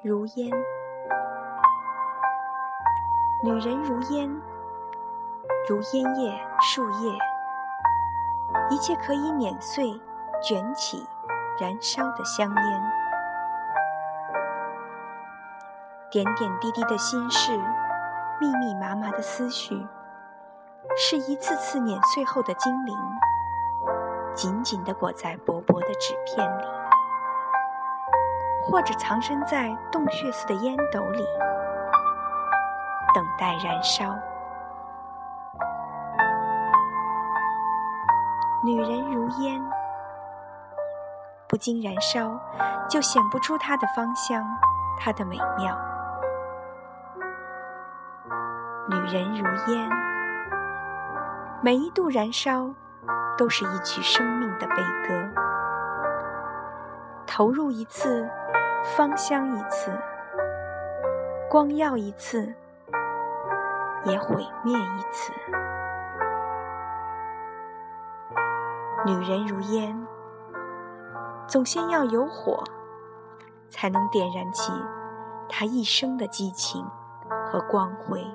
如烟，女人如烟，如烟叶、树叶，一切可以碾碎、卷起、燃烧的香烟。点点滴滴的心事，密密麻麻的思绪，是一次次碾碎后的精灵，紧紧地裹在薄薄的纸片里。或者藏身在洞穴似的烟斗里，等待燃烧。女人如烟，不经燃烧，就显不出它的芳香，它的美妙。女人如烟，每一度燃烧，都是一曲生命的悲歌。投入一次。芳香一次，光耀一次，也毁灭一次。女人如烟，总先要有火，才能点燃起她一生的激情和光辉。